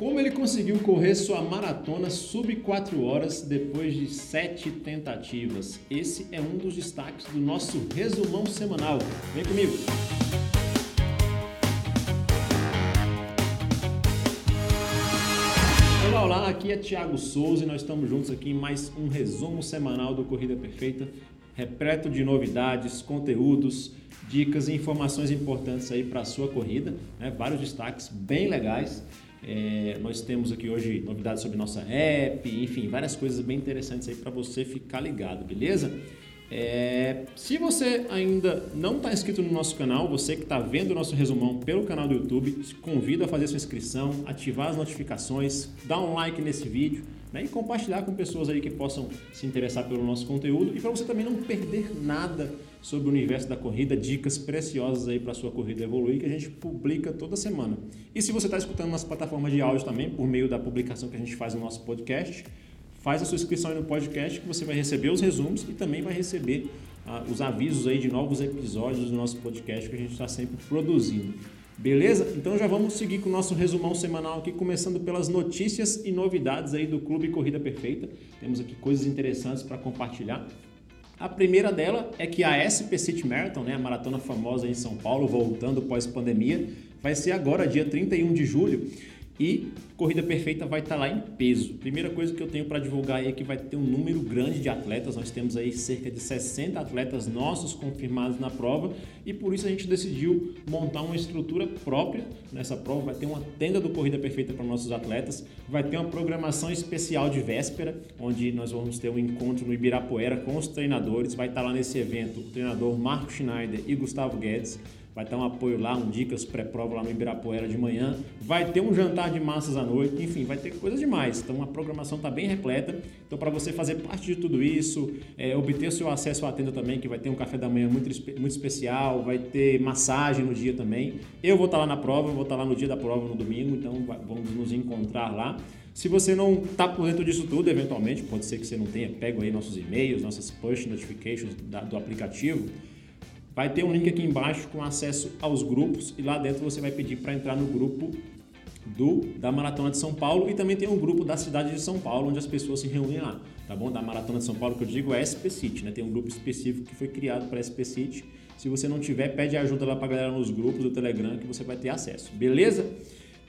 Como ele conseguiu correr sua maratona sub 4 horas depois de 7 tentativas? Esse é um dos destaques do nosso resumão semanal. Vem comigo! Olá, olá, aqui é Thiago Souza e nós estamos juntos aqui em mais um resumo semanal do Corrida Perfeita, repleto de novidades, conteúdos, dicas e informações importantes aí para a sua corrida, né? vários destaques bem legais. É, nós temos aqui hoje novidades sobre nossa app, enfim, várias coisas bem interessantes aí para você ficar ligado, beleza? É, se você ainda não está inscrito no nosso canal, você que está vendo o nosso resumão pelo canal do YouTube, te convido a fazer sua inscrição, ativar as notificações, dar um like nesse vídeo né, e compartilhar com pessoas aí que possam se interessar pelo nosso conteúdo e para você também não perder nada sobre o universo da corrida, dicas preciosas aí para sua corrida evoluir que a gente publica toda semana. E se você está escutando nas plataformas de áudio também, por meio da publicação que a gente faz no nosso podcast, faz a sua inscrição aí no podcast que você vai receber os resumos e também vai receber ah, os avisos aí de novos episódios do nosso podcast que a gente está sempre produzindo. Beleza? Então já vamos seguir com o nosso resumão semanal aqui, começando pelas notícias e novidades aí do Clube Corrida Perfeita. Temos aqui coisas interessantes para compartilhar. A primeira dela é que a SP City Marathon, né, a maratona famosa em São Paulo, voltando pós-pandemia, vai ser agora, dia 31 de julho. E Corrida Perfeita vai estar tá lá em peso. Primeira coisa que eu tenho para divulgar é que vai ter um número grande de atletas. Nós temos aí cerca de 60 atletas nossos confirmados na prova e por isso a gente decidiu montar uma estrutura própria nessa prova. Vai ter uma tenda do Corrida Perfeita para nossos atletas, vai ter uma programação especial de véspera, onde nós vamos ter um encontro no Ibirapuera com os treinadores. Vai estar tá lá nesse evento o treinador Marco Schneider e Gustavo Guedes vai ter um apoio lá, um dicas pré-prova lá no Ibirapuera de manhã, vai ter um jantar de massas à noite, enfim, vai ter coisas demais. Então a programação está bem repleta. Então para você fazer parte de tudo isso, é, obter o seu acesso à tenda também, que vai ter um café da manhã muito, muito especial, vai ter massagem no dia também. Eu vou estar tá lá na prova, vou estar tá lá no dia da prova no domingo, então vamos nos encontrar lá. Se você não está por dentro disso tudo, eventualmente, pode ser que você não tenha pego aí nossos e-mails, nossas push notifications da, do aplicativo, Vai ter um link aqui embaixo com acesso aos grupos e lá dentro você vai pedir para entrar no grupo do da Maratona de São Paulo e também tem um grupo da cidade de São Paulo onde as pessoas se reúnem lá, tá bom? Da Maratona de São Paulo que eu digo é SP City, né? Tem um grupo específico que foi criado para SP City. Se você não tiver, pede ajuda lá para galera nos grupos do Telegram que você vai ter acesso, beleza?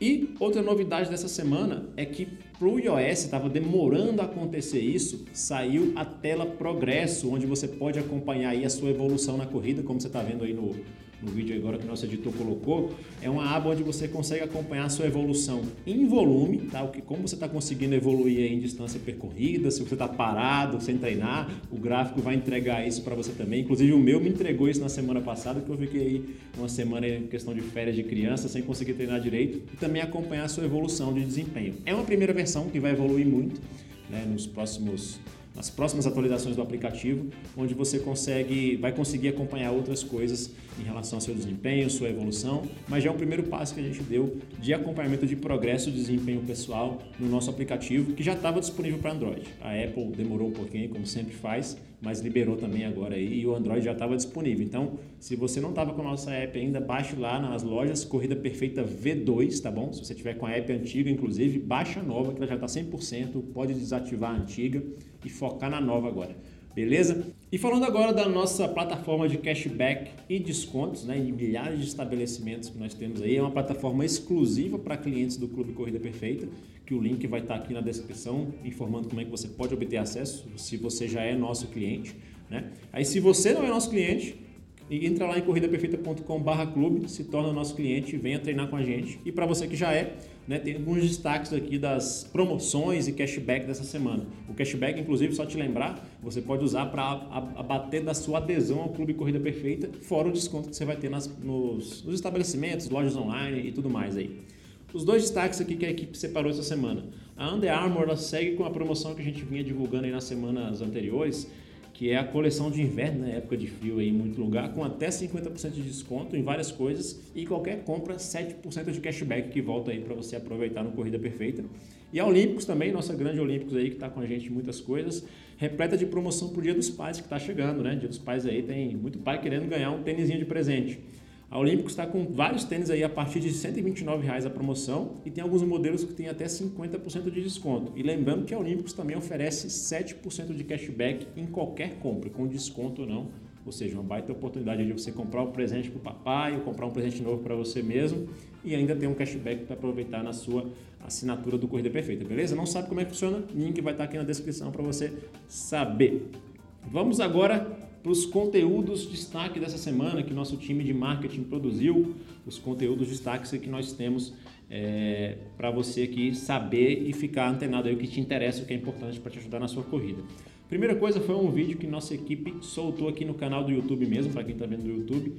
E outra novidade dessa semana é que para o iOS estava demorando a acontecer isso, saiu a tela Progresso, onde você pode acompanhar aí a sua evolução na corrida, como você está vendo aí no, no vídeo agora que o nosso editor colocou, é uma aba onde você consegue acompanhar a sua evolução em volume, tá? O que, como você está conseguindo evoluir em distância percorrida, se você está parado, sem treinar, o gráfico vai entregar isso para você também. Inclusive o meu me entregou isso na semana passada, que eu fiquei uma semana em questão de férias de criança, sem conseguir treinar direito, e também acompanhar a sua evolução de desempenho. É uma primeira versão que vai evoluir muito né, nos próximos nas próximas atualizações do aplicativo, onde você consegue, vai conseguir acompanhar outras coisas em relação ao seu desempenho, sua evolução, mas já é um primeiro passo que a gente deu de acompanhamento de progresso de desempenho pessoal no nosso aplicativo, que já estava disponível para Android. A Apple demorou um pouquinho, como sempre faz, mas liberou também agora aí e o Android já estava disponível. Então, se você não estava com a nossa app ainda, baixe lá nas lojas Corrida Perfeita V2, tá bom? Se você tiver com a app antiga, inclusive, baixa a nova, que ela já está 100%, pode desativar a antiga e focar na nova agora. Beleza? E falando agora da nossa plataforma de cashback e descontos, né, em milhares de estabelecimentos que nós temos aí, é uma plataforma exclusiva para clientes do Clube Corrida Perfeita, que o link vai estar aqui na descrição, informando como é que você pode obter acesso, se você já é nosso cliente, né? Aí se você não é nosso cliente, entra lá em corridaperfeita.com/clube, se torna nosso cliente, venha treinar com a gente. E para você que já é, né, tem alguns destaques aqui das promoções e cashback dessa semana. O cashback, inclusive, só te lembrar, você pode usar para abater da sua adesão ao Clube Corrida Perfeita, fora o desconto que você vai ter nas, nos, nos estabelecimentos, lojas online e tudo mais aí. Os dois destaques aqui que a equipe separou essa semana. A Under Armour segue com a promoção que a gente vinha divulgando aí nas semanas anteriores, que é a coleção de inverno, né, época de frio aí em muito lugar, com até 50% de desconto em várias coisas e qualquer compra 7% de cashback que volta aí para você aproveitar no Corrida Perfeita. E a Olímpicos também, nossa grande Olímpicos aí que está com a gente em muitas coisas, repleta de promoção pro Dia dos Pais que está chegando, né? Dia dos Pais aí tem muito pai querendo ganhar um tênisinho de presente. A Olímpicos está com vários tênis aí a partir de 129 reais a promoção e tem alguns modelos que tem até 50% de desconto. E lembrando que a Olímpicos também oferece 7% de cashback em qualquer compra, com desconto ou não. Ou seja, uma baita oportunidade de você comprar um presente para o papai ou comprar um presente novo para você mesmo e ainda ter um cashback para aproveitar na sua assinatura do Corrida Perfeita, beleza? Não sabe como é que funciona? Link vai estar aqui na descrição para você saber. Vamos agora para os conteúdos de destaque dessa semana que nosso time de marketing produziu, os conteúdos de destaque que nós temos é, para você aqui saber e ficar antenado aí o que te interessa, o que é importante para te ajudar na sua corrida. Primeira coisa foi um vídeo que nossa equipe soltou aqui no canal do YouTube mesmo, para quem está vendo no YouTube,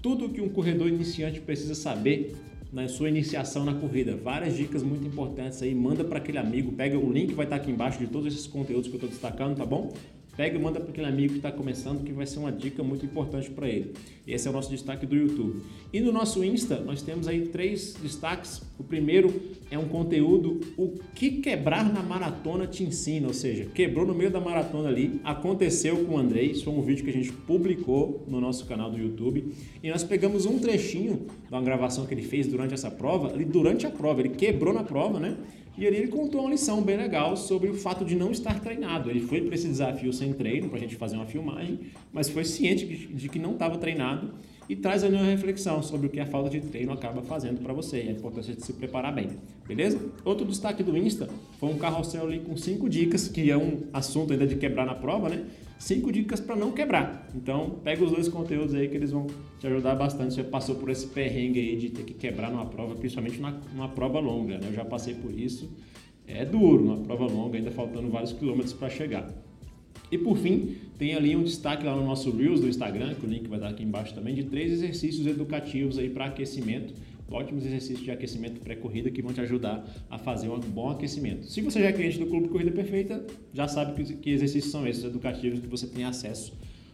tudo que um corredor iniciante precisa saber na sua iniciação na corrida. Várias dicas muito importantes aí, manda para aquele amigo, pega o link vai estar tá aqui embaixo de todos esses conteúdos que eu estou destacando, tá bom? Pega e manda para aquele amigo que está começando, que vai ser uma dica muito importante para ele. Esse é o nosso destaque do YouTube. E no nosso Insta, nós temos aí três destaques. O primeiro é um conteúdo O que quebrar na maratona te ensina, ou seja, quebrou no meio da maratona ali, aconteceu com o Andrei. Isso foi um vídeo que a gente publicou no nosso canal do YouTube. E nós pegamos um trechinho da gravação que ele fez durante essa prova, ali durante a prova, ele quebrou na prova, né? E ali ele contou uma lição bem legal sobre o fato de não estar treinado. Ele foi para esse desafio sem treino, para a gente fazer uma filmagem, mas foi ciente de que não estava treinado e traz ali uma reflexão sobre o que a falta de treino acaba fazendo para você e a importância de se preparar bem, beleza? Outro destaque do Insta foi um carrossel ali com cinco dicas, que é um assunto ainda de quebrar na prova, né? Cinco dicas para não quebrar. Então, pega os dois conteúdos aí que eles vão te ajudar bastante. Você passou por esse perrengue aí de ter que quebrar numa prova, principalmente numa prova longa, né? Eu já passei por isso. É duro, uma prova longa, ainda faltando vários quilômetros para chegar. E por fim, tem ali um destaque lá no nosso Reels do Instagram, que o link vai estar aqui embaixo também, de três exercícios educativos aí para aquecimento. Ótimos exercícios de aquecimento pré-corrida que vão te ajudar a fazer um bom aquecimento. Se você já é cliente do Clube Corrida Perfeita, já sabe que, exercícios são esses educativos que você tem acesso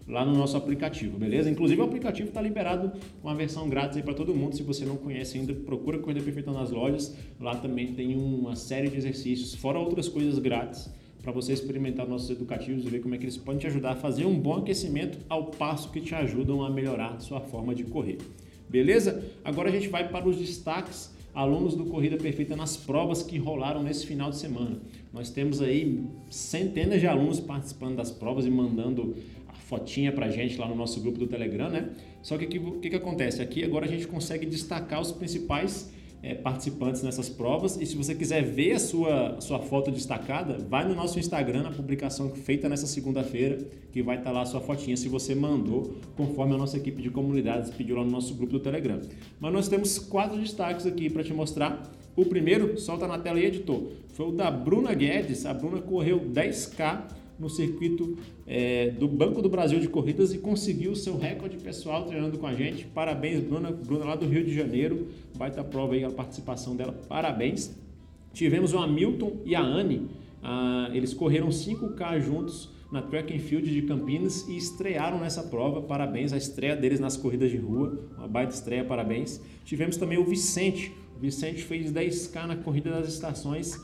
lá no nosso aplicativo, beleza? Inclusive o aplicativo está liberado uma versão grátis aí para todo mundo. Se você não conhece ainda, procura Corrida Perfeita nas lojas. Lá também tem uma série de exercícios, fora outras coisas grátis para você experimentar nossos educativos e ver como é que eles podem te ajudar a fazer um bom aquecimento ao passo que te ajudam a melhorar sua forma de correr. Beleza? Agora a gente vai para os destaques alunos do Corrida Perfeita nas provas que rolaram nesse final de semana. Nós temos aí centenas de alunos participando das provas e mandando a fotinha para a gente lá no nosso grupo do Telegram, né? Só que o que, que acontece? Aqui agora a gente consegue destacar os principais é, participantes nessas provas. E se você quiser ver a sua, a sua foto destacada, vai no nosso Instagram, na publicação feita nessa segunda-feira, que vai estar lá a sua fotinha se você mandou, conforme a nossa equipe de comunidades pediu lá no nosso grupo do Telegram. Mas nós temos quatro destaques aqui para te mostrar. O primeiro, solta na tela e editor, foi o da Bruna Guedes. A Bruna correu 10K no circuito é, do Banco do Brasil de Corridas e conseguiu seu recorde pessoal treinando com a gente. Parabéns, Bruna, Bruna lá do Rio de Janeiro. Baita prova aí a participação dela. Parabéns. Tivemos o Hamilton e a Anne. Ah, eles correram 5K juntos na Track and Field de Campinas e estrearam nessa prova. Parabéns, a estreia deles nas corridas de rua. Uma baita estreia, parabéns. Tivemos também o Vicente. O Vicente fez 10K na corrida das estações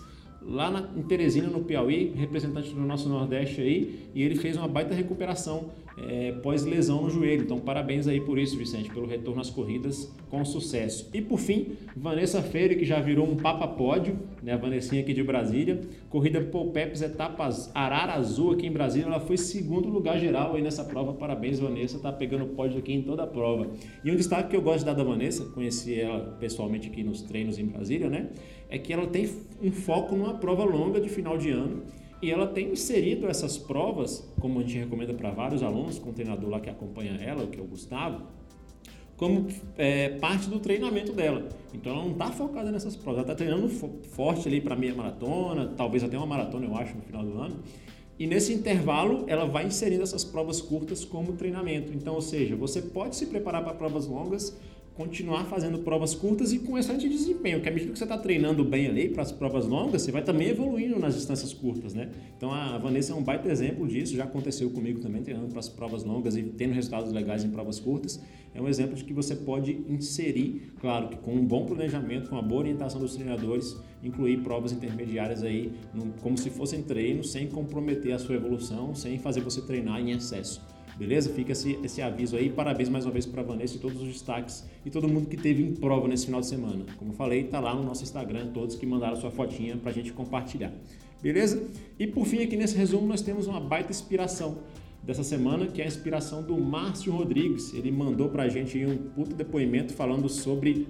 lá na, em Teresina, no Piauí, representante do nosso Nordeste aí, e ele fez uma baita recuperação é, pós-lesão no joelho. Então, parabéns aí por isso, Vicente, pelo retorno às corridas com sucesso. E por fim, Vanessa Freire, que já virou um papa pódio, né? A Vanessinha aqui de Brasília. Corrida Polpeps Etapas Arara Azul aqui em Brasília. Ela foi segundo lugar geral aí nessa prova. Parabéns, Vanessa. Tá pegando pódio aqui em toda a prova. E um destaque que eu gosto de dar da Vanessa, conheci ela pessoalmente aqui nos treinos em Brasília, né? É que ela tem um foco numa prova longa de final de ano e ela tem inserido essas provas, como a gente recomenda para vários alunos, com o treinador lá que acompanha ela, que é o Gustavo, como é, parte do treinamento dela. Então ela não está focada nessas provas, ela está treinando forte ali para meia maratona, talvez até uma maratona, eu acho, no final do ano. E nesse intervalo ela vai inserindo essas provas curtas como treinamento. Então, ou seja, você pode se preparar para provas longas, continuar fazendo provas curtas e com excelente desempenho, que à medida que você está treinando bem ali para as provas longas, você vai também evoluindo nas distâncias curtas, né? Então a Vanessa é um baita exemplo disso, já aconteceu comigo também, treinando para as provas longas e tendo resultados legais em provas curtas. É um exemplo de que você pode inserir, claro que com um bom planejamento, com uma boa orientação dos treinadores, incluir provas intermediárias aí, como se fossem treinos, sem comprometer a sua evolução, sem fazer você treinar em excesso. Beleza? Fica esse, esse aviso aí. Parabéns mais uma vez para Vanessa e todos os destaques e todo mundo que teve em prova nesse final de semana. Como falei, tá lá no nosso Instagram, todos que mandaram sua fotinha para a gente compartilhar. Beleza? E por fim, aqui nesse resumo, nós temos uma baita inspiração dessa semana, que é a inspiração do Márcio Rodrigues. Ele mandou para a gente um puto depoimento falando sobre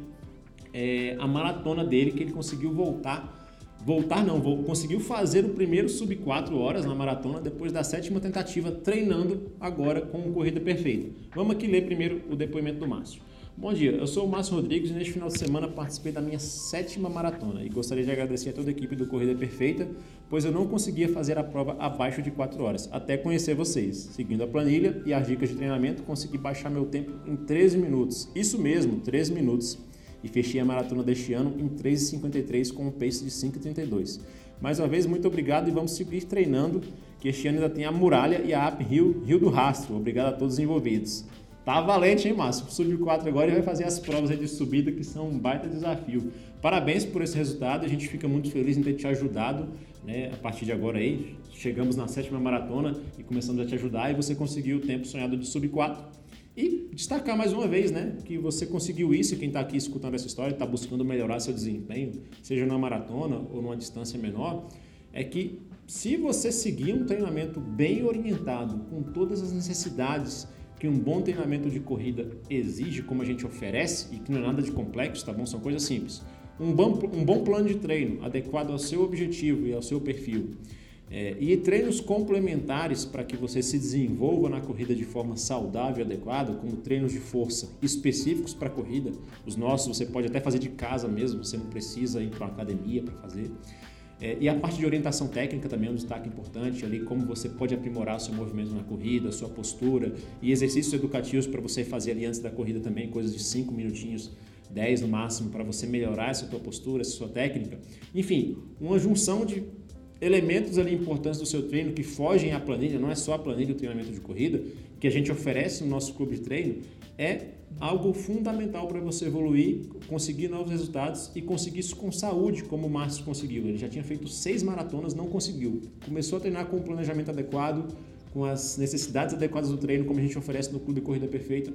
é, a maratona dele, que ele conseguiu voltar voltar não, conseguiu fazer o primeiro sub 4 horas na maratona depois da sétima tentativa, treinando agora com corrida perfeita. Vamos aqui ler primeiro o depoimento do Márcio. Bom dia, eu sou o Márcio Rodrigues e neste final de semana participei da minha sétima maratona e gostaria de agradecer a toda a equipe do Corrida Perfeita, pois eu não conseguia fazer a prova abaixo de 4 horas, até conhecer vocês. Seguindo a planilha e as dicas de treinamento, consegui baixar meu tempo em 13 minutos. Isso mesmo, 13 minutos e fechei a maratona deste ano em 3,53 com um pace de 5,32. Mais uma vez, muito obrigado e vamos seguir treinando, que este ano ainda tem a Muralha e a App Rio, do Rastro. Obrigado a todos os envolvidos. Tá valente, hein, Márcio? Sub 4 agora e vai fazer as provas de subida, que são um baita desafio. Parabéns por esse resultado, a gente fica muito feliz em ter te ajudado, né? A partir de agora aí, chegamos na sétima maratona e começamos a te ajudar e você conseguiu o tempo sonhado de sub 4 e destacar mais uma vez, né, que você conseguiu isso quem está aqui escutando essa história está buscando melhorar seu desempenho, seja numa maratona ou numa distância menor, é que se você seguir um treinamento bem orientado, com todas as necessidades que um bom treinamento de corrida exige, como a gente oferece, e que não é nada de complexo, tá bom? São coisas simples. Um bom, um bom plano de treino adequado ao seu objetivo e ao seu perfil é, e treinos complementares para que você se desenvolva na corrida de forma saudável e adequada, como treinos de força específicos para a corrida. Os nossos você pode até fazer de casa mesmo, você não precisa ir para uma academia para fazer. É, e a parte de orientação técnica também é um destaque importante ali, como você pode aprimorar seu movimento na corrida, sua postura e exercícios educativos para você fazer ali antes da corrida também, coisas de 5 minutinhos 10 no máximo para você melhorar essa tua postura, essa sua técnica. Enfim, uma junção de elementos ali importantes do seu treino que fogem à planilha, não é só a planilha do treinamento de corrida, que a gente oferece no nosso clube de treino, é algo fundamental para você evoluir, conseguir novos resultados e conseguir isso com saúde, como o Márcio conseguiu. Ele já tinha feito seis maratonas, não conseguiu. Começou a treinar com o planejamento adequado, com as necessidades adequadas do treino, como a gente oferece no Clube Corrida Perfeita,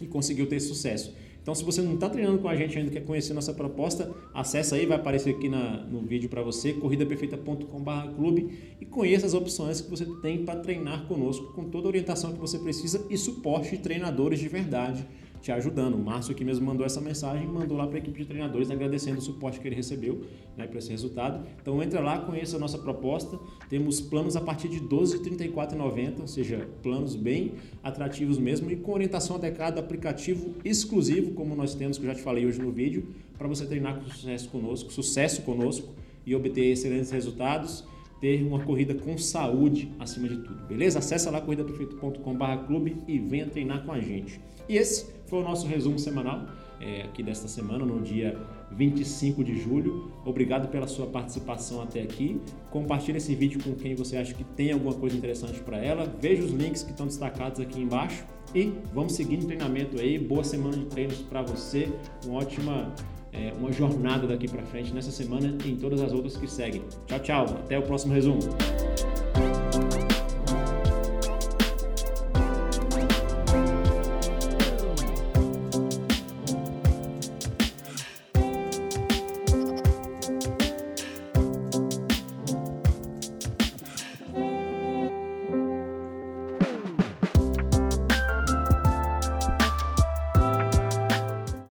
e conseguiu ter sucesso. Então, se você não está treinando com a gente ainda, quer conhecer nossa proposta, acessa aí, vai aparecer aqui na, no vídeo para você, corridaperfeita.com.br e conheça as opções que você tem para treinar conosco, com toda a orientação que você precisa e suporte de treinadores de verdade te ajudando. O Márcio aqui mesmo mandou essa mensagem, mandou lá para a equipe de treinadores agradecendo o suporte que ele recebeu né, para esse resultado. Então entra lá, conheça a nossa proposta. Temos planos a partir de R$ 12,34,90, ou seja, planos bem atrativos mesmo e com orientação adequada, aplicativo exclusivo, como nós temos, que eu já te falei hoje no vídeo, para você treinar com sucesso conosco, sucesso conosco e obter excelentes resultados ter uma corrida com saúde acima de tudo, beleza? Acesse lá corridaperfeito.com.br clube e venha treinar com a gente. E esse foi o nosso resumo semanal é, aqui desta semana, no dia 25 de julho. Obrigado pela sua participação até aqui. Compartilhe esse vídeo com quem você acha que tem alguma coisa interessante para ela. Veja os links que estão destacados aqui embaixo e vamos seguir no treinamento aí. Boa semana de treinos para você. Uma ótima é, uma jornada daqui para frente nessa semana e em todas as outras que seguem. Tchau, tchau. Até o próximo resumo.